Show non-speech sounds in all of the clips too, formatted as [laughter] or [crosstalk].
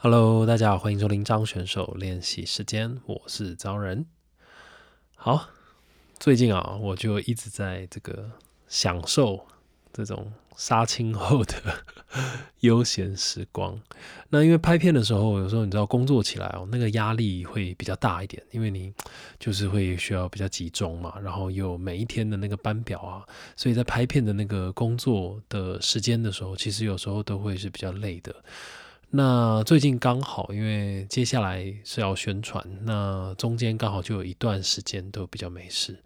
Hello，大家好，欢迎收听张选手练习时间，我是张仁。好，最近啊，我就一直在这个享受这种杀青后的 [laughs] 悠闲时光。那因为拍片的时候，有时候你知道工作起来哦，那个压力会比较大一点，因为你就是会需要比较集中嘛，然后有每一天的那个班表啊，所以在拍片的那个工作的时间的时候，其实有时候都会是比较累的。那最近刚好，因为接下来是要宣传，那中间刚好就有一段时间都比较没事，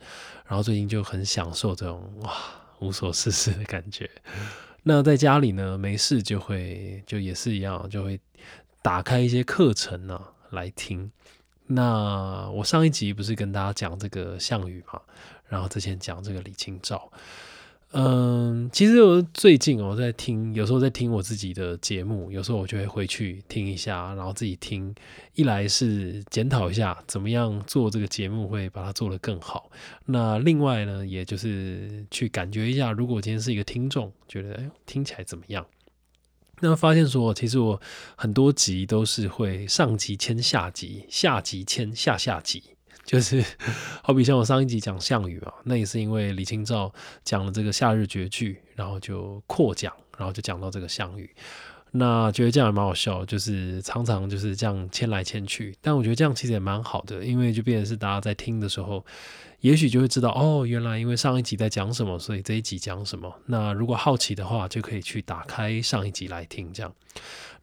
然后最近就很享受这种哇无所事事的感觉。[laughs] 那在家里呢，没事就会就也是一样，就会打开一些课程呢来听。那我上一集不是跟大家讲这个项羽嘛，然后之前讲这个李清照。嗯，其实我最近我在听，有时候在听我自己的节目，有时候我就会回去听一下，然后自己听。一来是检讨一下怎么样做这个节目会把它做得更好。那另外呢，也就是去感觉一下，如果今天是一个听众，觉得哎听起来怎么样？那发现说，其实我很多集都是会上集签下集，下集签下下集。就是好比像我上一集讲项羽啊，那也是因为李清照讲了这个夏日绝句，然后就扩讲，然后就讲到这个项羽，那觉得这样也蛮好笑，就是常常就是这样牵来牵去，但我觉得这样其实也蛮好的，因为就变成是大家在听的时候，也许就会知道哦，原来因为上一集在讲什么，所以这一集讲什么。那如果好奇的话，就可以去打开上一集来听这样。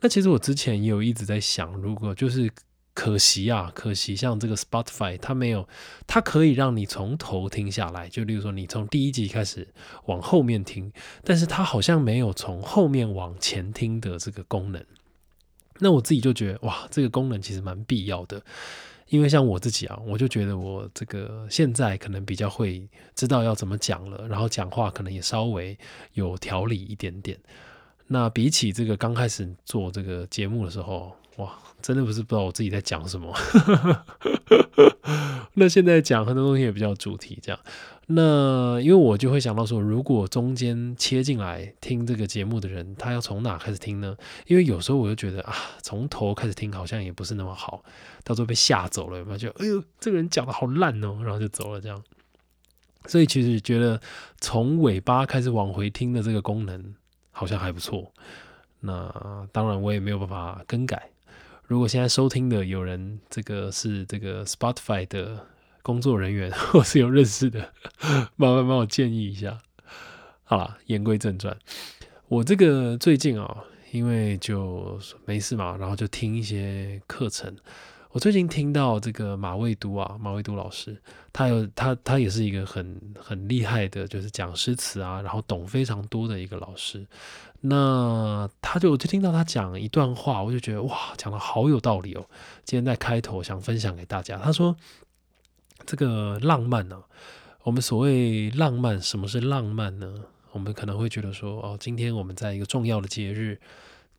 那其实我之前也有一直在想，如果就是。可惜啊，可惜像这个 Spotify，它没有，它可以让你从头听下来，就例如说你从第一集开始往后面听，但是它好像没有从后面往前听的这个功能。那我自己就觉得，哇，这个功能其实蛮必要的，因为像我自己啊，我就觉得我这个现在可能比较会知道要怎么讲了，然后讲话可能也稍微有条理一点点。那比起这个刚开始做这个节目的时候，哇，真的不是不知道我自己在讲什么。[laughs] 那现在讲很多东西也比较主题，这样。那因为我就会想到说，如果中间切进来听这个节目的人，他要从哪开始听呢？因为有时候我就觉得啊，从头开始听好像也不是那么好，到时候被吓走了，有没有？就哎呦，这个人讲的好烂哦，然后就走了这样。所以其实觉得从尾巴开始往回听的这个功能好像还不错。那当然我也没有办法更改。如果现在收听的有人，这个是这个 Spotify 的工作人员，[laughs] 或是有认识的，[laughs] 麻烦帮我建议一下。好了，言归正传，我这个最近啊，因为就没事嘛，然后就听一些课程。我最近听到这个马未都啊，马未都老师，他有他他也是一个很很厉害的，就是讲诗词啊，然后懂非常多的一个老师。那他就我就听到他讲一段话，我就觉得哇，讲的好有道理哦。今天在开头想分享给大家，他说这个浪漫呢，我们所谓浪漫，什么是浪漫呢？我们可能会觉得说，哦，今天我们在一个重要的节日。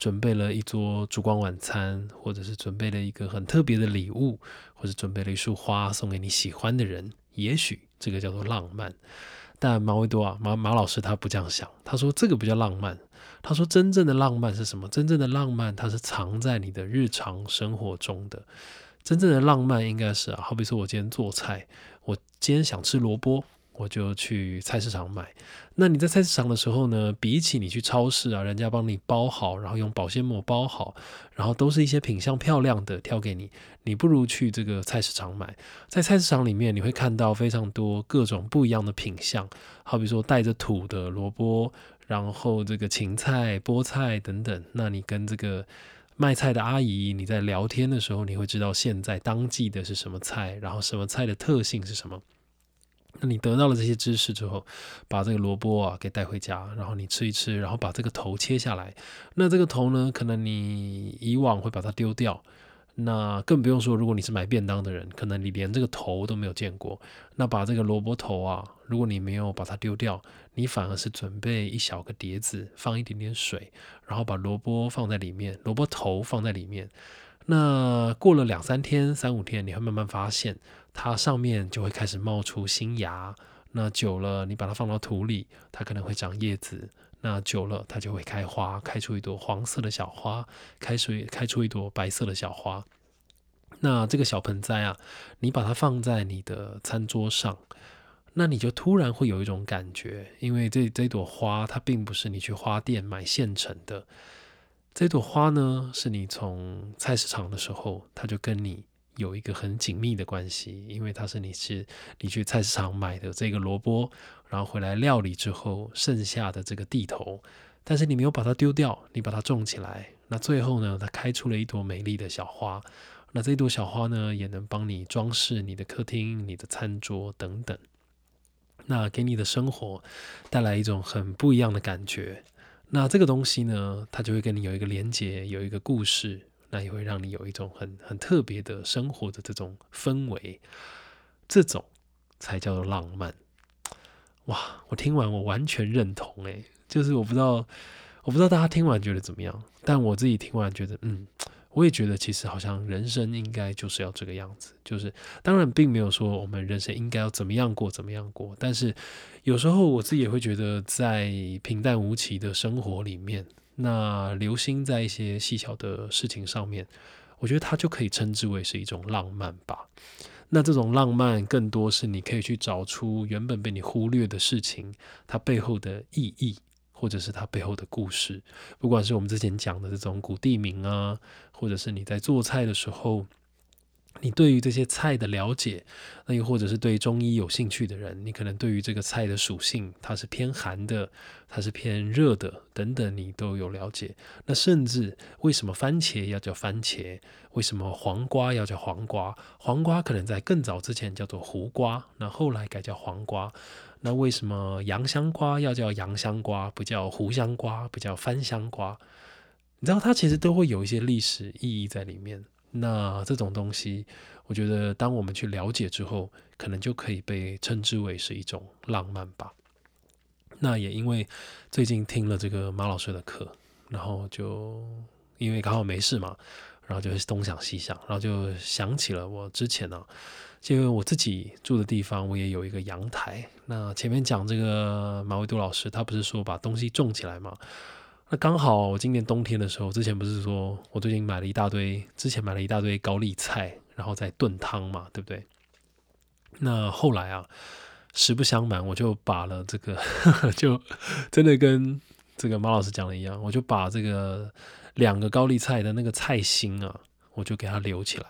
准备了一桌烛光晚餐，或者是准备了一个很特别的礼物，或者准备了一束花送给你喜欢的人，也许这个叫做浪漫。但马维多啊，马马老师他不这样想，他说这个不叫浪漫。他说真正的浪漫是什么？真正的浪漫它是藏在你的日常生活中的。真正的浪漫应该是啊，好比说我今天做菜，我今天想吃萝卜。我就去菜市场买。那你在菜市场的时候呢？比起你去超市啊，人家帮你包好，然后用保鲜膜包好，然后都是一些品相漂亮的挑给你，你不如去这个菜市场买。在菜市场里面，你会看到非常多各种不一样的品相，好比说带着土的萝卜，然后这个芹菜、菠菜等等。那你跟这个卖菜的阿姨你在聊天的时候，你会知道现在当季的是什么菜，然后什么菜的特性是什么。那你得到了这些知识之后，把这个萝卜啊给带回家，然后你吃一吃，然后把这个头切下来。那这个头呢，可能你以往会把它丢掉，那更不用说，如果你是买便当的人，可能你连这个头都没有见过。那把这个萝卜头啊，如果你没有把它丢掉，你反而是准备一小个碟子，放一点点水，然后把萝卜放在里面，萝卜头放在里面。那过了两三天、三五天，你会慢慢发现。它上面就会开始冒出新芽，那久了，你把它放到土里，它可能会长叶子，那久了它就会开花，开出一朵黄色的小花，开出开出一朵白色的小花。那这个小盆栽啊，你把它放在你的餐桌上，那你就突然会有一种感觉，因为这这朵花它并不是你去花店买现成的，这朵花呢是你从菜市场的时候，它就跟你有一个很紧密的关系，因为它是你是你去菜市场买的这个萝卜，然后回来料理之后剩下的这个地头，但是你没有把它丢掉，你把它种起来，那最后呢，它开出了一朵美丽的小花。那这朵小花呢，也能帮你装饰你的客厅、你的餐桌等等。那给你的生活带来一种很不一样的感觉。那这个东西呢，它就会跟你有一个连接，有一个故事，那也会让你有一种很很特别的生活的这种氛围。这种才叫做浪漫。哇！我听完我完全认同诶，就是我不知道，我不知道大家听完觉得怎么样，但我自己听完觉得，嗯。我也觉得，其实好像人生应该就是要这个样子。就是当然，并没有说我们人生应该要怎么样过，怎么样过。但是有时候我自己也会觉得，在平淡无奇的生活里面，那留心在一些细小的事情上面，我觉得它就可以称之为是一种浪漫吧。那这种浪漫，更多是你可以去找出原本被你忽略的事情，它背后的意义。或者是它背后的故事，不管是我们之前讲的这种古地名啊，或者是你在做菜的时候，你对于这些菜的了解，那又或者是对中医有兴趣的人，你可能对于这个菜的属性，它是偏寒的，它是偏热的等等，你都有了解。那甚至为什么番茄要叫番茄，为什么黄瓜要叫黄瓜？黄瓜可能在更早之前叫做胡瓜，那后来改叫黄瓜。那为什么洋香瓜要叫洋香瓜，不叫胡香瓜，不叫番香瓜？你知道它其实都会有一些历史意义在里面。那这种东西，我觉得当我们去了解之后，可能就可以被称之为是一种浪漫吧。那也因为最近听了这个马老师的课，然后就因为刚好没事嘛，然后就东想西想，然后就想起了我之前呢。因为我自己住的地方，我也有一个阳台。那前面讲这个马未都老师，他不是说把东西种起来吗？那刚好我今年冬天的时候，之前不是说我最近买了一大堆，之前买了一大堆高丽菜，然后在炖汤嘛，对不对？那后来啊，实不相瞒，我就把了这个，[laughs] 就真的跟这个马老师讲的一样，我就把这个两个高丽菜的那个菜心啊。我就给它留起来。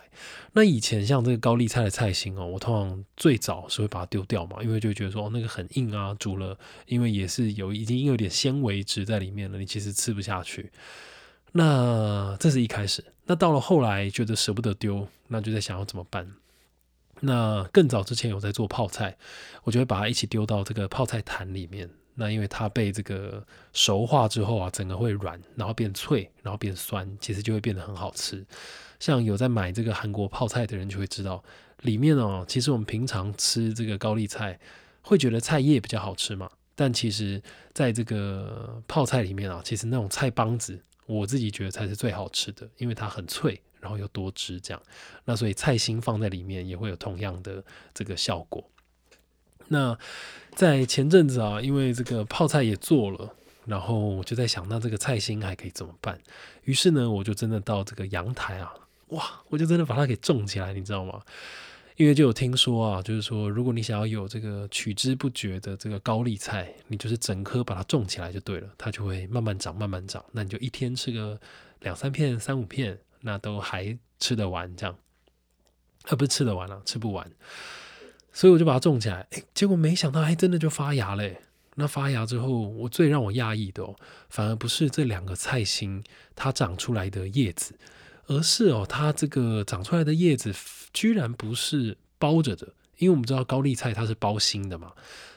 那以前像这个高丽菜的菜心哦，我通常最早是会把它丢掉嘛，因为就觉得说哦那个很硬啊，煮了因为也是有已经有点纤维质在里面了，你其实吃不下去。那这是一开始。那到了后来觉得舍不得丢，那就在想要怎么办。那更早之前有在做泡菜，我就会把它一起丢到这个泡菜坛里面。那因为它被这个熟化之后啊，整个会软，然后变脆，然后变酸，其实就会变得很好吃。像有在买这个韩国泡菜的人就会知道，里面哦，其实我们平常吃这个高丽菜，会觉得菜叶比较好吃嘛。但其实在这个泡菜里面啊，其实那种菜帮子，我自己觉得才是最好吃的，因为它很脆，然后又多汁这样。那所以菜心放在里面也会有同样的这个效果。那在前阵子啊，因为这个泡菜也做了。然后我就在想，那这个菜心还可以怎么办？于是呢，我就真的到这个阳台啊，哇，我就真的把它给种起来，你知道吗？因为就有听说啊，就是说，如果你想要有这个取之不绝的这个高丽菜，你就是整颗把它种起来就对了，它就会慢慢长，慢慢长。那你就一天吃个两三片、三五片，那都还吃得完这样。啊，不是吃得完了，吃不完。所以我就把它种起来，哎，结果没想到还真的就发芽嘞。那发芽之后，我最让我讶异的哦，反而不是这两个菜心它长出来的叶子，而是哦，它这个长出来的叶子居然不是包着的，因为我们知道高丽菜它是包心的嘛，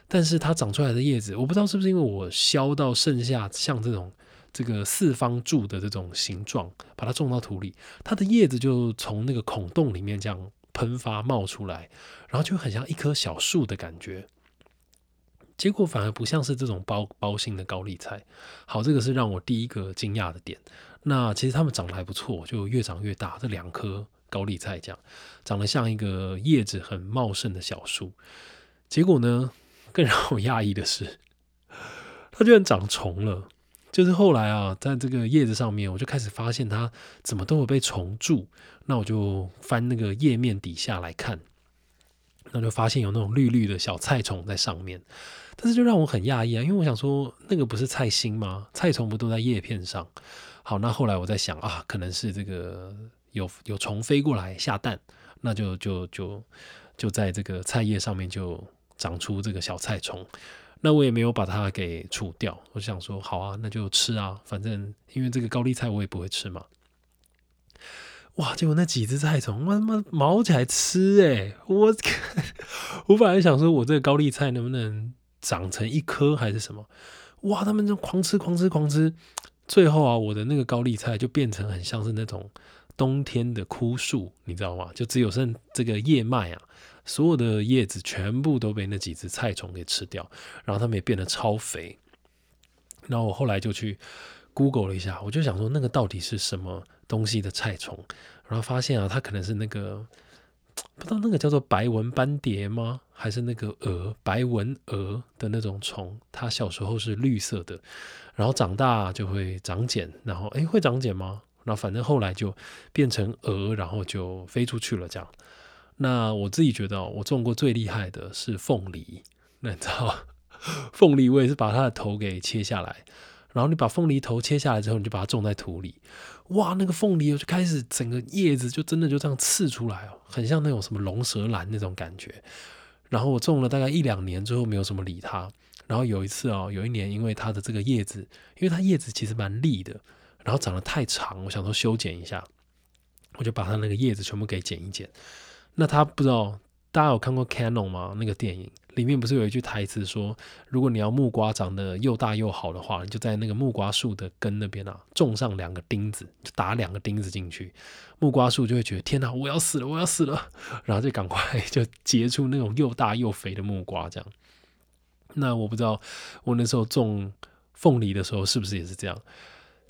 但是它长出来的叶子，我不知道是不是因为我削到剩下像这种这个四方柱的这种形状，把它种到土里，它的叶子就从那个孔洞里面这样喷发冒出来，然后就很像一棵小树的感觉。结果反而不像是这种包包心的高丽菜，好，这个是让我第一个惊讶的点。那其实它们长得还不错，就越长越大。这两颗高丽菜这样长得像一个叶子很茂盛的小树。结果呢，更让我讶异的是，它居然长虫了。就是后来啊，在这个叶子上面，我就开始发现它怎么都有被虫蛀。那我就翻那个叶面底下来看，那就发现有那种绿绿的小菜虫在上面。但是就让我很讶异啊，因为我想说，那个不是菜心吗？菜虫不都在叶片上？好，那后来我在想啊，可能是这个有有虫飞过来下蛋，那就就就就在这个菜叶上面就长出这个小菜虫。那我也没有把它给除掉，我想说好啊，那就吃啊，反正因为这个高丽菜我也不会吃嘛。哇，结果那几只菜虫，他妈毛起来吃哎！我 [laughs] 我本来想说我这个高丽菜能不能长成一颗还是什么？哇，他们就狂吃狂吃狂吃，最后啊，我的那个高丽菜就变成很像是那种冬天的枯树，你知道吗？就只有剩这个叶脉啊。所有的叶子全部都被那几只菜虫给吃掉，然后它们也变得超肥。然后我后来就去 Google 了一下，我就想说那个到底是什么东西的菜虫？然后发现啊，它可能是那个 [tsk] 不知道那个叫做白纹斑蝶吗？还是那个蛾白纹蛾的那种虫？它小时候是绿色的，然后长大就会长茧，然后诶会长茧吗？然后反正后来就变成蛾，然后就飞出去了这样。那我自己觉得，我种过最厉害的是凤梨。那你知道，凤梨我也是把它的头给切下来，然后你把凤梨头切下来之后，你就把它种在土里。哇，那个凤梨就开始整个叶子就真的就这样刺出来哦，很像那种什么龙舌兰那种感觉。然后我种了大概一两年之后，没有什么理它。然后有一次哦，有一年因为它的这个叶子，因为它叶子其实蛮利的，然后长得太长，我想说修剪一下，我就把它那个叶子全部给剪一剪。那他不知道大家有看过《Canon》吗？那个电影里面不是有一句台词说，如果你要木瓜长得又大又好的话，你就在那个木瓜树的根那边啊，种上两个钉子，就打两个钉子进去，木瓜树就会觉得天哪，我要死了，我要死了，然后就赶快就结出那种又大又肥的木瓜。这样，[laughs] 那我不知道我那时候种凤梨的时候是不是也是这样？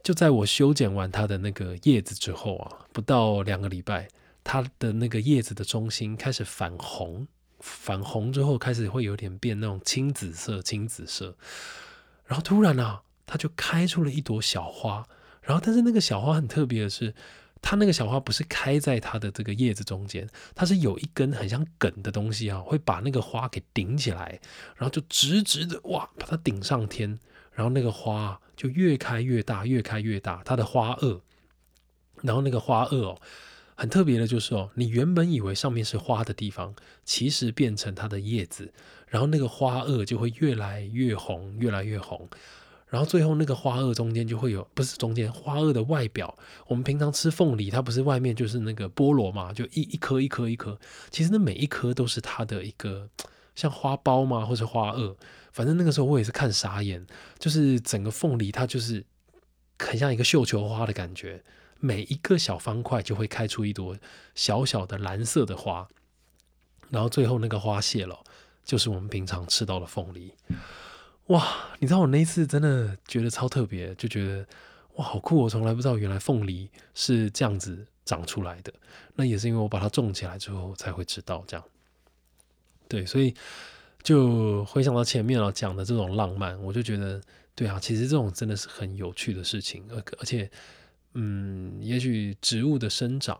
就在我修剪完它的那个叶子之后啊，不到两个礼拜。它的那个叶子的中心开始反红，反红之后开始会有点变那种青紫色、青紫色，然后突然啊，它就开出了一朵小花。然后，但是那个小花很特别的是，它那个小花不是开在它的这个叶子中间，它是有一根很像梗的东西啊，会把那个花给顶起来，然后就直直的哇，把它顶上天，然后那个花就越开越大，越开越大，它的花萼，然后那个花萼哦。很特别的就是哦，你原本以为上面是花的地方，其实变成它的叶子，然后那个花萼就会越来越红，越来越红，然后最后那个花萼中间就会有，不是中间花萼的外表，我们平常吃凤梨，它不是外面就是那个菠萝嘛，就一一颗一颗一颗，其实那每一颗都是它的一个像花苞嘛，或者花萼，反正那个时候我也是看傻眼，就是整个凤梨它就是很像一个绣球花的感觉。每一个小方块就会开出一朵小小的蓝色的花，然后最后那个花谢了，就是我们平常吃到的凤梨。哇，你知道我那次真的觉得超特别，就觉得哇好酷！我从来不知道原来凤梨是这样子长出来的。那也是因为我把它种起来之后才会知道这样。对，所以就回想到前面啊讲的这种浪漫，我就觉得对啊，其实这种真的是很有趣的事情，而而且。嗯，也许植物的生长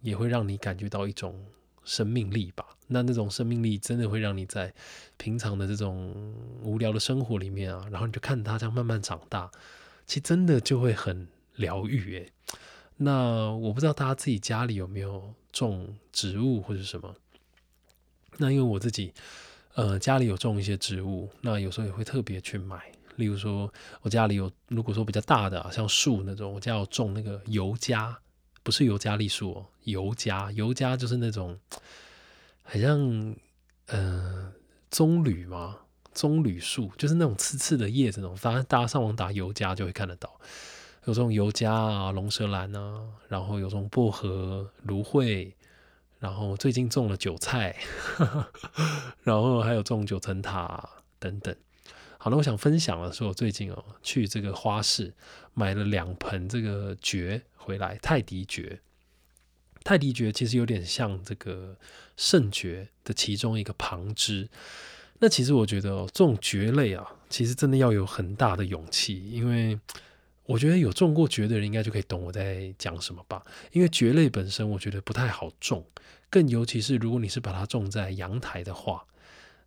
也会让你感觉到一种生命力吧。那那种生命力真的会让你在平常的这种无聊的生活里面啊，然后你就看它这样慢慢长大，其实真的就会很疗愈诶。那我不知道大家自己家里有没有种植物或者什么？那因为我自己呃家里有种一些植物，那有时候也会特别去买。例如说，我家里有，如果说比较大的，像树那种，我家有种那个尤加，不是尤加利树哦，尤加，尤加就是那种，很像，呃，棕榈嘛，棕榈树，就是那种刺刺的叶子那种，反正大家上网打尤加就会看得到，有这种尤加啊，龙舌兰啊，然后有这种薄荷、芦荟，然后最近种了韭菜，[laughs] 然后还有种九层塔等等。好那我想分享的是，我最近哦去这个花市买了两盆这个蕨回来，泰迪蕨。泰迪蕨其实有点像这个圣蕨的其中一个旁支。那其实我觉得哦，这种蕨类啊，其实真的要有很大的勇气，因为我觉得有种过蕨的人应该就可以懂我在讲什么吧。因为蕨类本身我觉得不太好种，更尤其是如果你是把它种在阳台的话，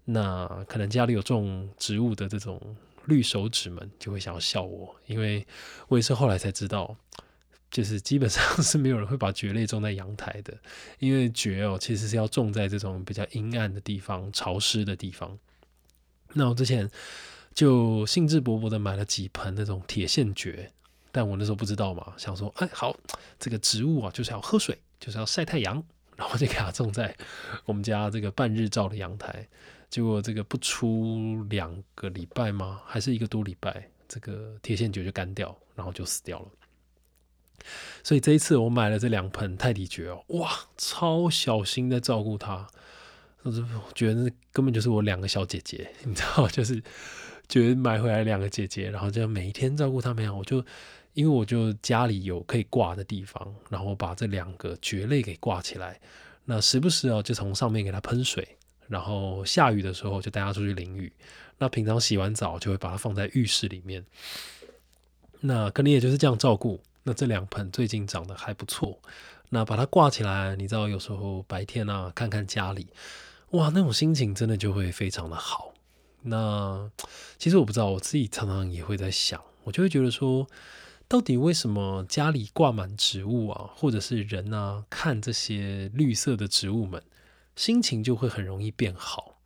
那可能家里有种植物的这种绿手指们就会想要笑我，因为我也是后来才知道。就是基本上是没有人会把蕨类种在阳台的，因为蕨哦其实是要种在这种比较阴暗的地方、潮湿的地方。那我之前就兴致勃勃的买了几盆那种铁线蕨，但我那时候不知道嘛，想说哎好，这个植物啊就是要喝水，就是要晒太阳，然后就给它种在我们家这个半日照的阳台。结果这个不出两个礼拜吗？还是一个多礼拜，这个铁线蕨就干掉，然后就死掉了。所以这一次我买了这两盆泰迪蕨哦，哇，超小心在照顾它，我就觉得根本就是我两个小姐姐，你知道，[laughs] 就是觉得买回来两个姐姐，然后就每天照顾它们，我就因为我就家里有可以挂的地方，然后把这两个蕨类给挂起来，那时不时哦就从上面给它喷水，然后下雨的时候就带它出去淋雨，那平常洗完澡就会把它放在浴室里面，那可能也就是这样照顾。那这两盆最近长得还不错，那把它挂起来，你知道有时候白天啊看看家里，哇，那种心情真的就会非常的好。那其实我不知道，我自己常常也会在想，我就会觉得说，到底为什么家里挂满植物啊，或者是人啊看这些绿色的植物们，心情就会很容易变好？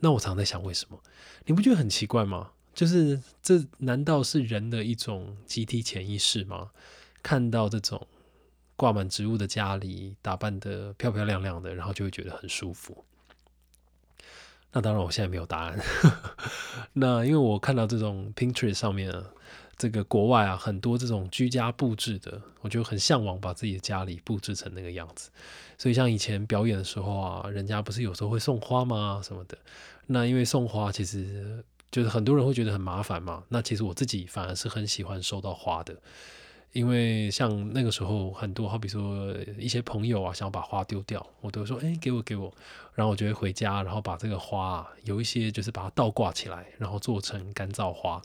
那我常在想，为什么？你不觉得很奇怪吗？就是这难道是人的一种集体潜意识吗？看到这种挂满植物的家里，打扮的漂漂亮亮的，然后就会觉得很舒服。那当然，我现在没有答案。[laughs] 那因为我看到这种 Pinterest 上面，这个国外啊很多这种居家布置的，我就很向往把自己的家里布置成那个样子。所以像以前表演的时候啊，人家不是有时候会送花吗？什么的。那因为送花其实就是很多人会觉得很麻烦嘛。那其实我自己反而是很喜欢收到花的。因为像那个时候，很多好比说一些朋友啊，想把花丢掉，我都说：“哎，给我，给我。”然后我就会回家，然后把这个花啊有一些就是把它倒挂起来，然后做成干燥花。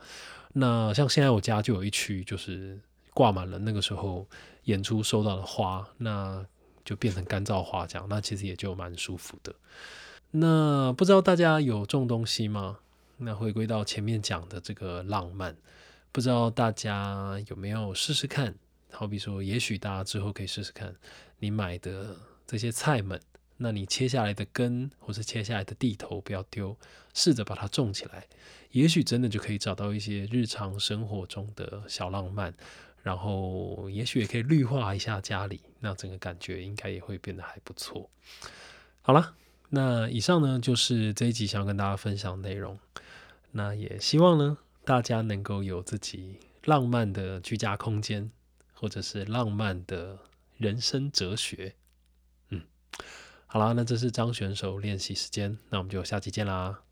那像现在我家就有一区，就是挂满了那个时候演出收到的花，那就变成干燥花这样。那其实也就蛮舒服的。那不知道大家有种东西吗？那回归到前面讲的这个浪漫。不知道大家有没有试试看？好比说，也许大家之后可以试试看，你买的这些菜们，那你切下来的根或是切下来的地头不要丢，试着把它种起来，也许真的就可以找到一些日常生活中的小浪漫，然后也许也可以绿化一下家里，那整个感觉应该也会变得还不错。好了，那以上呢就是这一集想要跟大家分享的内容，那也希望呢。大家能够有自己浪漫的居家空间，或者是浪漫的人生哲学。好啦，那这是张选手练习时间，那我们就下期见啦。